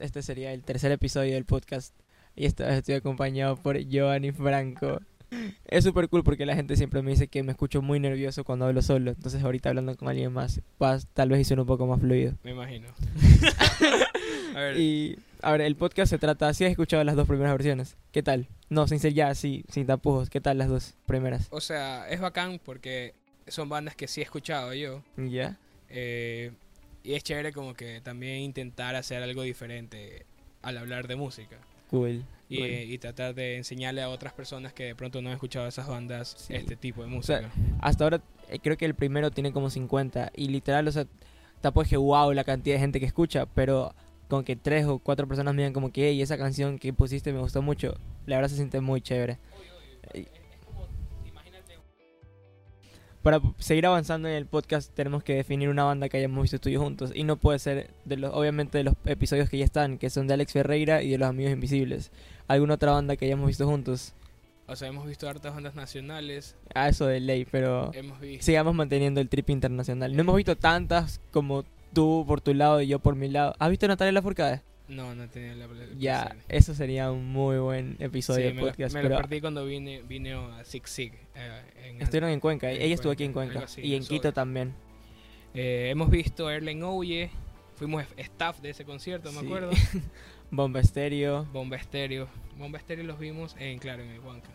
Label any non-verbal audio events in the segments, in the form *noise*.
este sería el tercer episodio del podcast. Y esta vez estoy acompañado por Giovanni Franco. Es súper cool porque la gente siempre me dice que me escucho muy nervioso cuando hablo solo. Entonces ahorita hablando con alguien más, pues, tal vez hice un poco más fluido. Me imagino. *laughs* a ver, Y a ver, el podcast se trata, si has escuchado las dos primeras versiones, ¿qué tal? No, sin ser ya así, sin tapujos, ¿qué tal las dos primeras? o sea, es bacán porque son bandas que sí he escuchado yo. ¿Ya? eh, y es chévere como que también intentar hacer algo diferente al hablar de música. Cool. Y, cool. y tratar de enseñarle a otras personas que de pronto no han escuchado esas bandas Sí. este tipo de sea, música. Hasta ahora eh, creo que el primero tiene como 50 y literal, o sea, tampoco es que wow la cantidad de gente que escucha, pero con que tres o cuatro personas me digan como que, hey, esa canción que pusiste me gustó mucho, la verdad se siente muy chévere. Y- Para seguir avanzando en el podcast tenemos que definir una banda que hayamos visto estudios juntos y no puede ser de los obviamente de los episodios que ya están, que son de Alex Ferreira y de los Amigos Invisibles. ¿Alguna otra banda que hayamos visto juntos? O sea, hemos visto hartas bandas nacionales, Ah, eso de ley, pero hemos visto... sigamos manteniendo el trip internacional. No hemos visto tantas como tú por tu lado y yo por mi lado. ¿Has visto Natalia Lafourcade? No, no tenía la... la- Ya, placer. eso sería un muy buen episodio Sí, de me, lo, podcast. me lo perdí cuando vine, vine a Zig Zig. eh, en- estuvieron en Cuenca. en Ella estuvo aquí en Cuenca, Cuenca. así, y en Quito también. Eh, hemos visto a Erlen Oye, fuimos staff de ese concierto, me Sí. acuerdo. *laughs* Bomba Estéreo. Bomba Estéreo. Bomba Estéreo los vimos en, claro, en el Huanca.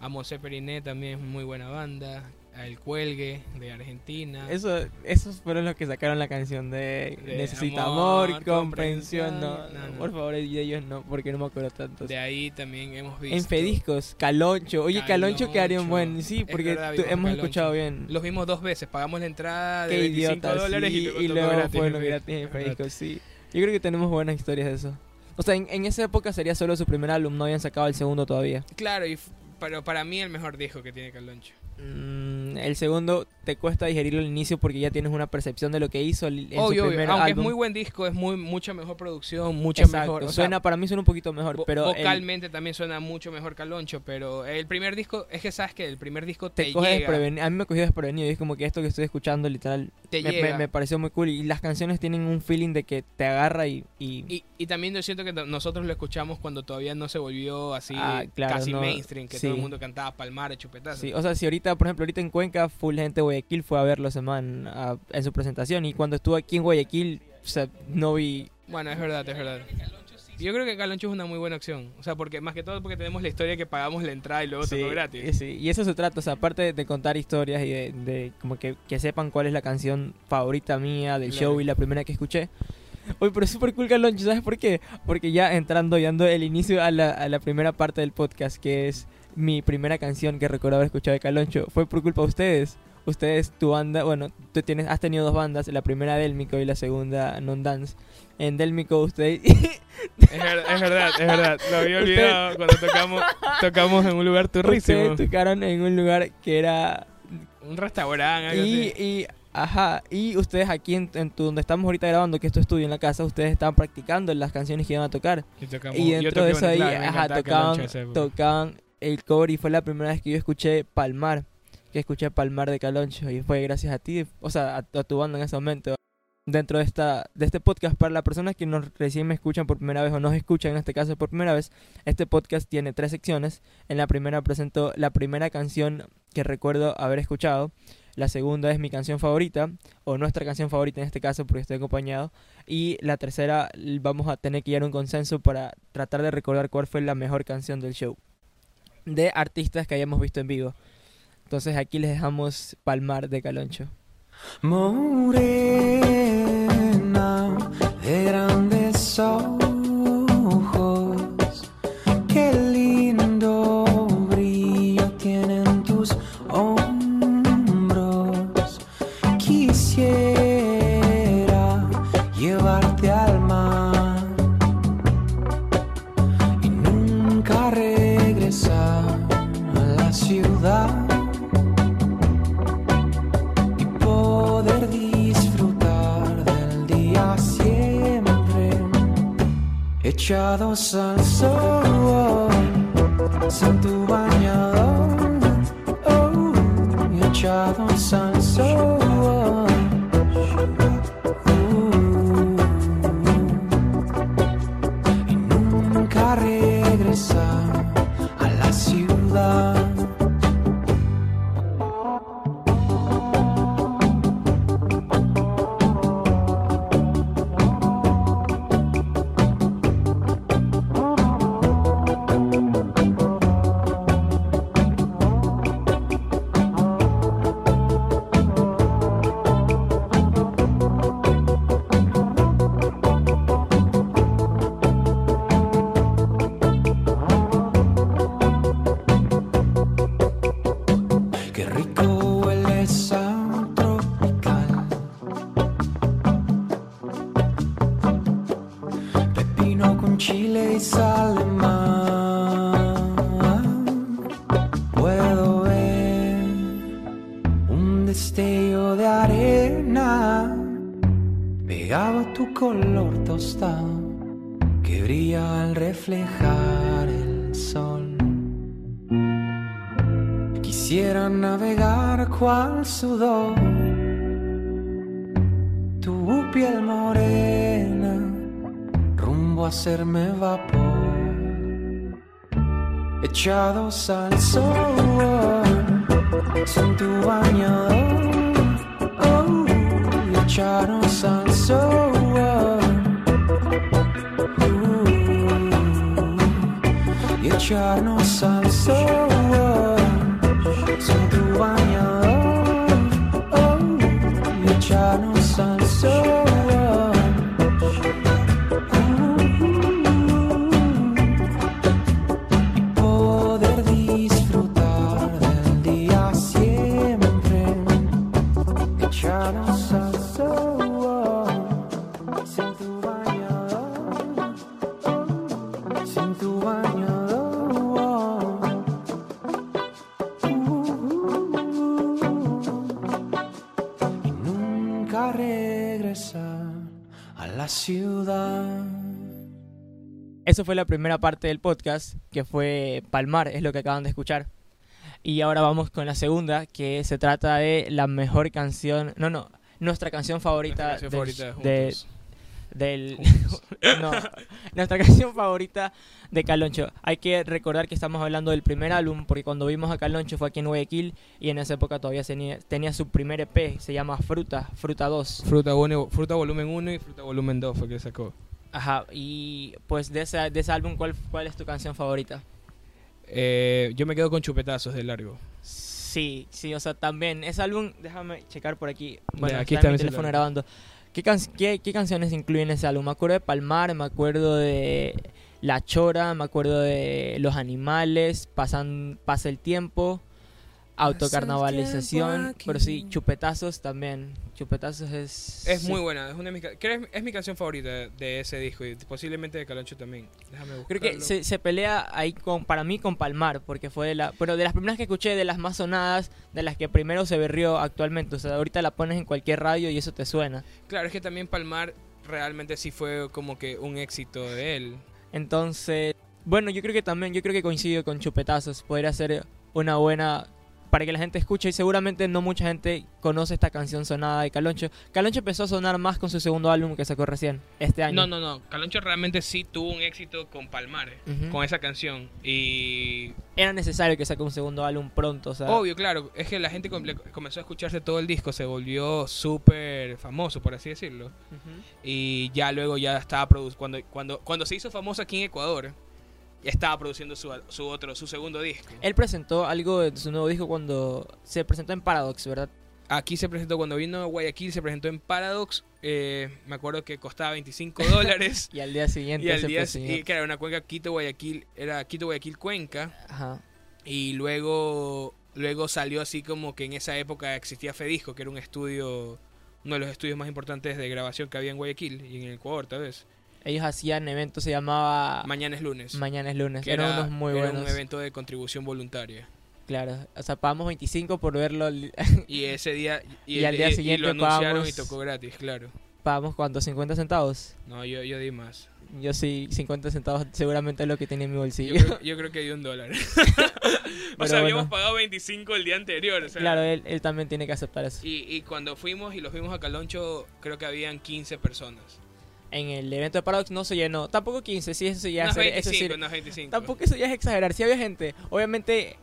A Monse Periné también es muy buena banda. A El Cuelgue de Argentina. Eso, esos fueron los que sacaron la canción de, De Necesita amor, amor, comprensión. No, no, No, por favor, de ellos no, porque no me acuerdo tanto. De ahí también hemos visto. En Fediscos, Caloncho. Oye, Caloncho, quedaría un Caloncho. buen. Sí, Es porque verdad, tú- hemos Caloncho. escuchado bien. Los vimos dos veces. Pagamos la entrada de Qué 25 idiota, dólares sí, y luego, y luego gratis gratis en. Fediscos, sí. Yo creo que tenemos buenas historias de eso. O sea, en, en esa época sería solo su primer álbum, no habían sacado el segundo todavía. Claro, y pero para mí el mejor disco que tiene Caloncho. Mm, el segundo te cuesta digerirlo al inicio porque ya tienes una percepción de lo que hizo el- en Obvio, su obvio, primer aunque álbum. es muy buen disco, es muy mucha mejor producción, mucha Exacto, mejor. o sea, suena, para mí suena un poquito mejor, vo- pero el- vocalmente también suena mucho mejor Caloncho, pero el primer disco, es que sabes que el primer disco te, te coge llega. A mí me cogió desprevenido y es como que esto que estoy escuchando literal te me, llega. me- me pareció muy cool y las canciones tienen un feeling de que te agarra y... y- Y, y también yo siento que no- nosotros lo escuchamos cuando todavía no se volvió así Ah, claro, casi no, mainstream, que sí. todo el mundo cantaba Palmar, chupetazo. sí, o sea, si ahorita, por ejemplo, ahorita en Cuenca, full gente de Guayaquil fue a verlo ese man a- en su presentación y cuando estuvo aquí en Guayaquil, o sea, no vi... Bueno, es verdad, es verdad. Yo creo que Caloncho es una muy buena opción. O sea, porque más que todo porque tenemos la historia que pagamos la entrada y luego Sí, tocó gratis. sí, y eso se trata, o sea, aparte de, de contar historias y de, de como que, que sepan cuál es la canción favorita mía del Claro. show y la primera que escuché. Oye, pero es súper cool Caloncho, ¿sabes por qué? Porque ya entrando y dando el inicio a la, a la primera parte del podcast, que es mi primera canción que recuerdo haber escuchado de Caloncho, fue por culpa de ustedes. Ustedes, tu banda, bueno, tú tienes, has tenido dos bandas, la primera Delmico y la segunda Non Dance. En Delmico ustedes... *laughs* Es, verdad, es verdad, es verdad. Lo había olvidado cuando tocamos, tocamos en un lugar turrísimo. ustedes tocaron en un lugar que era Un restaurante, algo Y, así. y, ajá, y ustedes aquí en, en tu- donde estamos ahorita grabando, que es tu estudio en la casa, ustedes estaban practicando las canciones que iban a tocar. Y, tocamos, y dentro de eso ahí, ajá, tocaban, tocaban el cover y fue la primera vez que yo escuché Palmar, que escuché Palmar de Caloncho y fue gracias a ti, o sea, a, tu banda en ese momento. Dentro de esta de este podcast para las personas que nos recién me escuchan por primera vez o nos escuchan en este caso por primera vez, este podcast tiene tres secciones. En la primera presento la primera canción que recuerdo haber escuchado. La segunda es mi canción favorita, o nuestra canción favorita en este caso, porque estoy acompañado. Y la tercera, vamos a tener que llegar a un consenso para tratar de recordar cuál fue la mejor canción del show. De artistas que hayamos visto en vivo. Entonces aquí les dejamos Palmar de Caloncho. Morena de grandes ojos, qué lindo brillo tienen tus hombros. Quisiera llevarte al mar y nunca echados al sol oh, sin tu bañador oh, echados al sol tu color tostado que brilla al reflejar el sol. Quisiera navegar cual sudor tu piel morena rumbo a hacerme vapor echados al sol sin tu bañador y echados al sol uh, y echarnos al sol nunca regresar a la ciudad. Eso fue la primera parte del podcast, que fue Palmar, es lo que acaban de escuchar. Y ahora vamos con la segunda, que se trata de la mejor canción, no, no, nuestra canción favorita, Nuestra canción del- favorita de-. Del *laughs* no, nuestra canción favorita de Caloncho. Hay que recordar que estamos hablando del primer álbum porque cuando vimos a Caloncho fue aquí en Guayaquil y en esa época todavía tenía, tenía su primer EP, se llama Fruta, Fruta 2. Fruta, uno- fruta volumen 1 y Fruta volumen 2 fue que sacó. Ajá, y pues de ese, de ese álbum ¿cuál, ¿cuál es tu canción favorita? Eh, yo me quedo con chupetazos de largo. Sí, sí, o sea, también ese álbum, déjame checar por aquí. Bueno, aquí aquí está está mi mi teléfono celular. grabando. ¿Qué, can- qué, qué canciones incluyen ese álbum? Me acuerdo de Palmar, me acuerdo de La Chora, me acuerdo de Los Animales, Pasan, Pasa el Tiempo, Autocarnavalización, pero sí, Chupetazos también. Chupetazos es... Es sí. muy buena, es, una de mis, creo que es, es mi canción favorita de ese disco y posiblemente de Caloncho también. Déjame buscarlo. Creo que se, se pelea ahí con, para mí con Palmar, porque fue de la, pero de las primeras que escuché, de las más sonadas, de las que primero se berrió actualmente. O sea, ahorita la pones en cualquier radio y eso te suena. Claro, es que también Palmar realmente sí fue como que un éxito de él. Entonces, bueno, yo creo que también, yo creo que coincido con Chupetazos. Podría ser una buena para que la gente escuche y seguramente no mucha gente conoce esta canción sonada de Caloncho. Caloncho empezó a sonar más con su segundo álbum que sacó recién, este año. No, no, no. Caloncho realmente sí tuvo un éxito con Palmar, eh, Ujú. con esa canción. Y Era necesario que saque un segundo álbum pronto, o sea, obvio, claro, es que la gente comple- comenzó a escucharse todo el disco, se volvió súper famoso, por así decirlo. Ujú. Y ya luego ya estaba produciendo, cuando, cuando, cuando se hizo famoso aquí en Ecuador, ya estaba produciendo su, su otro, su segundo disco. Él presentó algo de su nuevo disco cuando se presentó en Paradox, ¿verdad? Aquí se presentó, cuando vino a Guayaquil, se presentó en Paradox. eh, me acuerdo que costaba 25 *laughs* dólares. Y al día siguiente y al día, y, claro, una cuenca Quito-Guayaquil, era Quito-Guayaquil-Cuenca. Ajá. Y luego, luego salió así como que en esa época existía Fedisco, que era un estudio, uno de los estudios más importantes de grabación que había en Guayaquil y en el Ecuador, tal vez. Ellos hacían eventos, se llamaba Mañana es lunes. Mañana es lunes. Eran era, unos muy era buenos. un evento de contribución voluntaria. Claro. O sea, pagamos 25 por verlo. *laughs* Y ese día, y, Y el- al día y- y siguiente lo anunciaron pagamos- y tocó gratis, claro. pagamos cuánto? 50 centavos. No, yo, yo di más. Yo sí, 50 centavos seguramente es lo que tenía en mi Yo bolsillo. creo, yo creo que di un dólar. *laughs* o sea, *laughs* habíamos bueno. pagado 25 el día anterior. o sea, claro, él, él también tiene que aceptar eso. y, y cuando fuimos y los vimos a Caloncho, creo que habían 15 personas. En el evento de Paradox no se llenó. Tampoco 15, sí, eso ya no, es- es eso sí- 25, no es 25. Tampoco eso ya es exagerar. Si había gente, obviamente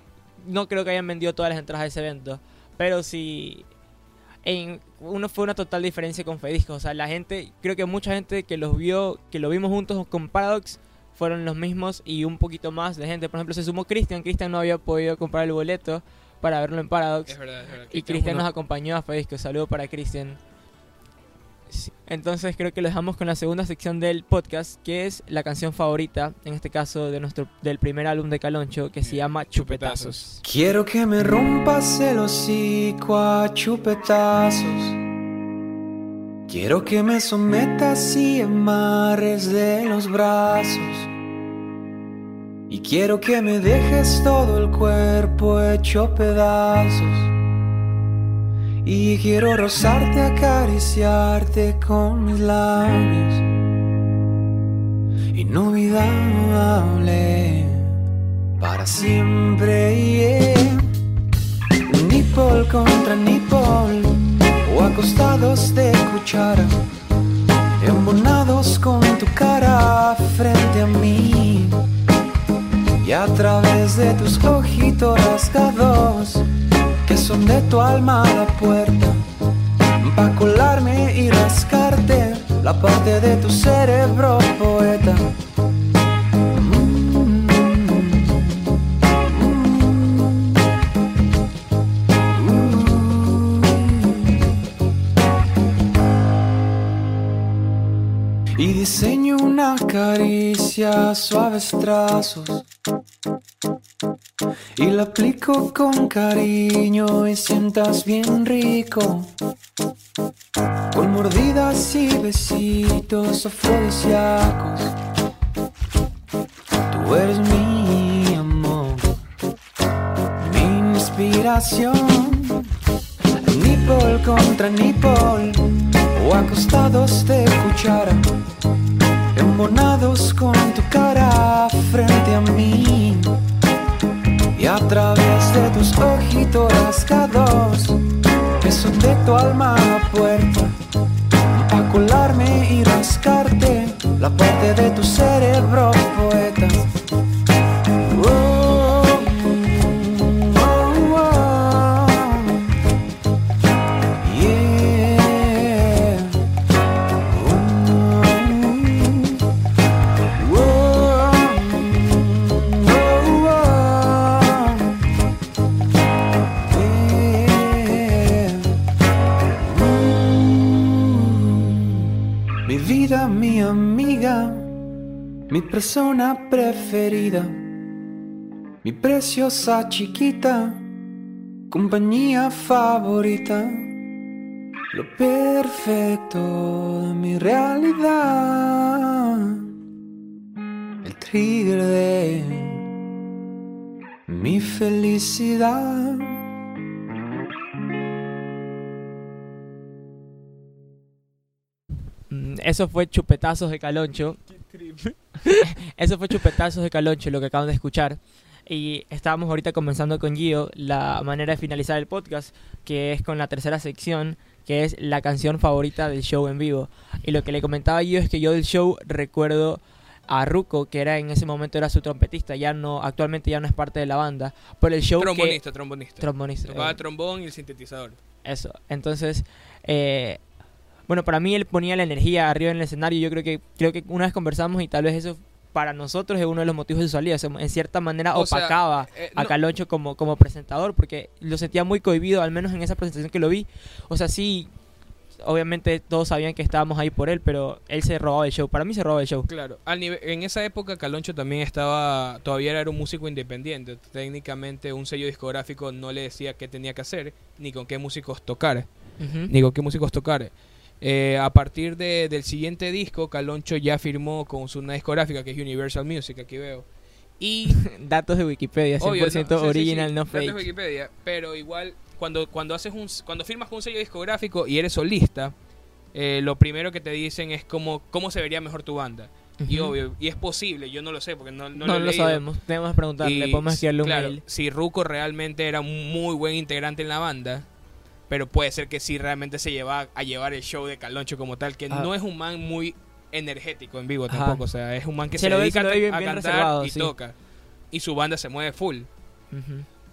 no creo que hayan vendido todas las entradas de ese evento. Pero sí, en, uno fue una total diferencia con Fedisco. O sea, la gente, creo que mucha gente que los vio, que lo vimos juntos con Paradox, fueron los mismos y un poquito más de gente. Por ejemplo, se sumó Cristian. Cristian no había podido comprar el boleto para verlo en Paradox. Es verdad, es verdad. Y Cristian nos acompañó a Fedisco. Saludo para Cristian. Sí, Entonces creo que lo dejamos con la segunda sección del podcast, que es la canción favorita, en este caso de nuestro del primer álbum de Caloncho, que se llama Chupetazos. Quiero que me rompas el hocico a chupetazos. Quiero que me sometas y amarres de los brazos. Y quiero que me dejes todo el cuerpo hecho pedazos. Y quiero rozarte, acariciarte con mis labios. Inolvidable para siempre. yeah. Nipple contra nipple o acostados de cuchara, embonados con tu cara frente a mí. Y a través de tus ojitos rasgados, son de tu alma la puerta, pa' colarme y rascarte la parte de tu cerebro poeta. Y diseño una caricia, suaves trazos. Y la aplico con cariño y sientas bien rico. Con mordidas y besitos afrodisíacos. Tú eres mi amor, mi inspiración. Nipple contra nipple o acostados de cuchara, embonados con tu cara frente a mí. Y a través de tus ojitos rasgados, que son de tu alma la puerta, a colarme y rascarte la parte de tu cerebro poeta. Mi persona preferida, mi preciosa chiquita, compañía favorita. Lo perfecto de mi realidad. El trigger de mi felicidad. Mm, Eso fue chupetazos de Caloncho. *laughs* Eso fue chupetazos de Caloncho, lo que acaban de escuchar. Y estábamos ahorita comenzando con Gio la manera de finalizar el podcast, que es con la tercera sección, que es la canción favorita del show en vivo. Y lo que le comentaba a Gio es que yo del show recuerdo a Ruko, que era en ese momento era su trompetista, ya no, actualmente ya no es parte de la banda, por el show que Trombonista, trombonista. trombonista. Tocaba eh, trombón y el sintetizador. eso. Entonces, eh, bueno, para mí él ponía la energía arriba en el escenario. Yo creo que creo que una vez conversamos y tal vez eso para nosotros es uno de los motivos de su salida. O sea, en cierta manera O sea, opacaba eh, a no- Caloncho como, como presentador porque lo sentía muy cohibido, al menos en esa presentación que lo vi. O sea, sí, obviamente todos sabían que estábamos ahí por él, pero él se robaba el show. Para mí se robaba el show. Claro, al nive- en esa época Caloncho también estaba, todavía era un músico independiente. Técnicamente un sello discográfico no le decía qué tenía que hacer, ni con qué músicos tocar, Ujú. ni con qué músicos tocar. Eh, a partir de- del siguiente disco, Caloncho ya firmó con su una discográfica que es Universal Music, aquí veo. Y *laughs* Datos de Wikipedia, 100% Obvio, no, sí, sí, original, sí, no datos de fake. Wikipedia, pero igual cuando cuando haces un cuando firmas con un sello discográfico y eres solista, eh, lo primero que te dicen es cómo cómo se vería mejor tu banda. Y obvio, y es posible, yo no lo sé porque no, no, No, lo, sabemos, tenemos que preguntarle, podemos escribirle un claro, mail. Si Ruko realmente era un muy buen integrante en la banda, pero puede ser que sí realmente se lleva a llevar el show de Caloncho como tal, que Ah. no es un man muy energético en vivo Ajá. tampoco, o sea, es un man que Se se, lo ve- dedica a- bien- cantar y sí. toca. Y su banda se mueve full.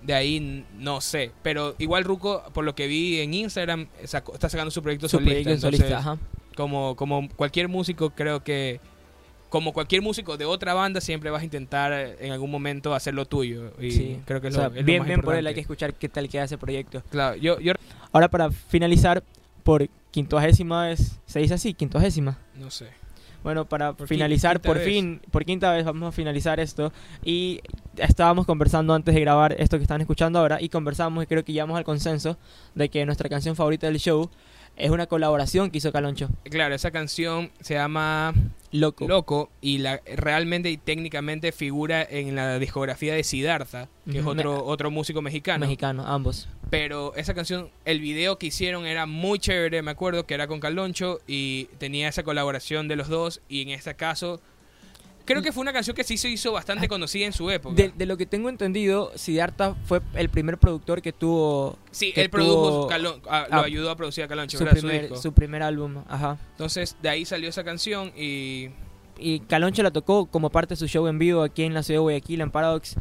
De ahí no sé, pero igual Ruko, por lo que vi en Instagram, sacó- está sacando su proyecto Su solista. proyecto en entonces, solista, ajá. como, como cualquier músico, creo que como cualquier músico de otra banda, siempre vas a intentar en algún momento hacer lo tuyo. Y Sí. creo que es O sea, lo, es lo bien, más bien por él, hay que escuchar qué tal queda ese proyecto. Claro, yo, yo Ahora para finalizar, por quincuagésima vez, ¿se dice así? Quincuagésima. no sé. Bueno, para Por finalizar, por vez. fin, por quinta vez vamos a finalizar esto. Y estábamos conversando antes de grabar esto que están escuchando ahora y conversamos y creo que llegamos al consenso de que nuestra canción favorita del show es una colaboración que hizo Caloncho. Claro, esa canción se llama Loco. Loco y la realmente y técnicamente figura en la discografía de Siddhartha, que es otro me- otro músico mexicano. Mexicano, ambos. Pero esa canción, el video que hicieron era muy chévere, me acuerdo que era con Caloncho y tenía esa colaboración de los dos y en este caso creo que fue una canción que sí se hizo bastante conocida en su época. De, de lo que tengo entendido, Siddhartha fue el primer productor que tuvo sí, que él produjo, tuvo- Calon- ah, lo ah, ayudó a producir a Caloncho, su primer, su primer álbum. Ajá. Entonces de ahí salió esa canción y Y Caloncho la tocó como parte de su show en vivo aquí en la ciudad de Guayaquil, en Paradox.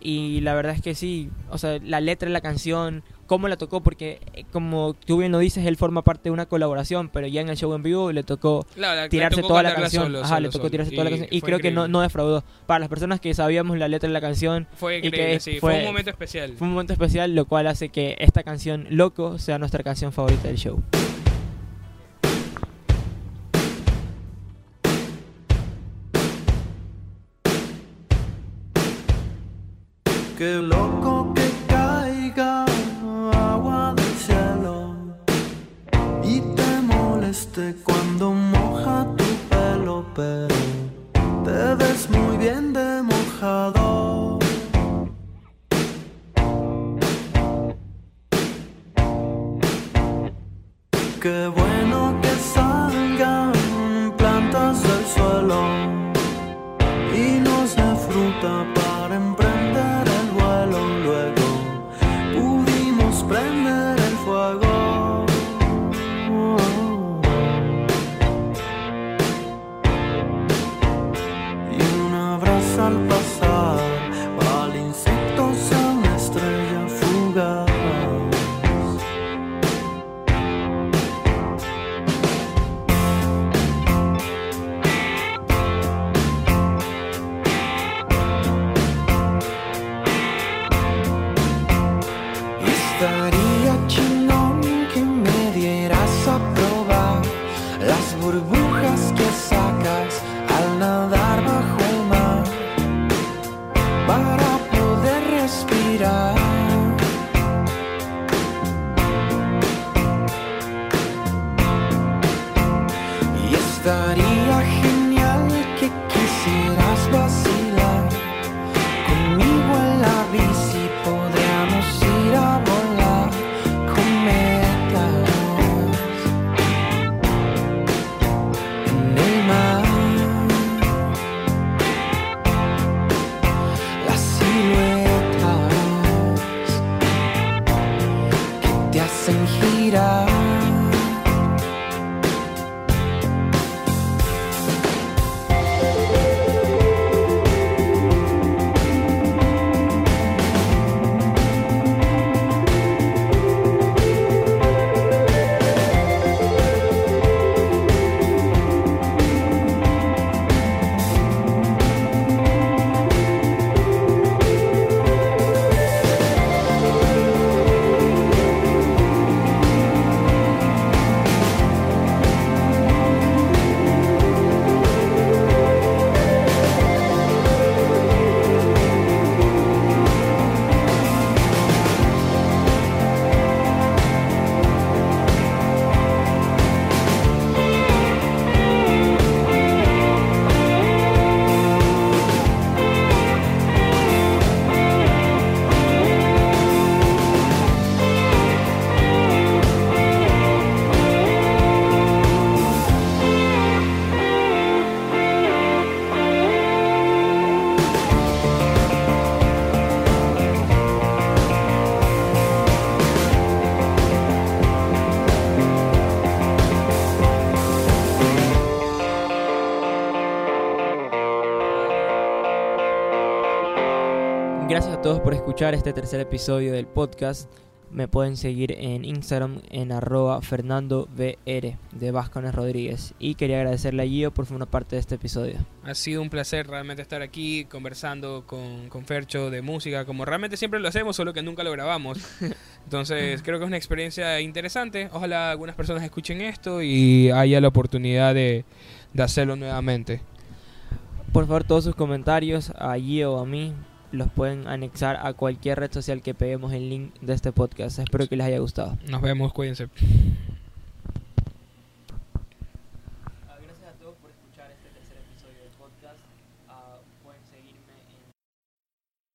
Y la verdad es que sí, o sea, la letra de la canción, cómo la tocó, porque eh, como tú bien lo dices, él forma parte de una colaboración, pero ya en el show en vivo le tocó claro, la- le tirarse tocó toda la canción. solo, Ajá, solo, le tocó solo. tirarse toda la canción. Y creo que no, no defraudó. Para las personas que sabíamos la letra de la canción, Fue y que increíble, sí, fue, fue- un momento especial. fue un momento especial, lo cual hace que esta canción, Loco, sea nuestra canción favorita del show. Qué loco que caiga agua del cielo y te moleste cuando moja tu pelo, pero te ves muy bien de mojado. Y escuchar este tercer episodio del podcast. Me pueden seguir en Instagram en arroba fernandovr de Vascones Rodríguez. Y quería agradecerle a Gio por formar parte de este episodio. Ha sido un placer realmente estar aquí conversando con, con Fercho de música, como realmente siempre lo hacemos, solo que nunca lo grabamos. *laughs* Entonces creo que es una experiencia interesante. Ojalá algunas personas escuchen esto y haya la oportunidad de, de hacerlo nuevamente. Por favor, todos sus comentarios a Gio o a mí los pueden anexar a cualquier red social que peguemos el link de este podcast. Espero que les haya gustado. Nos vemos, cuídense.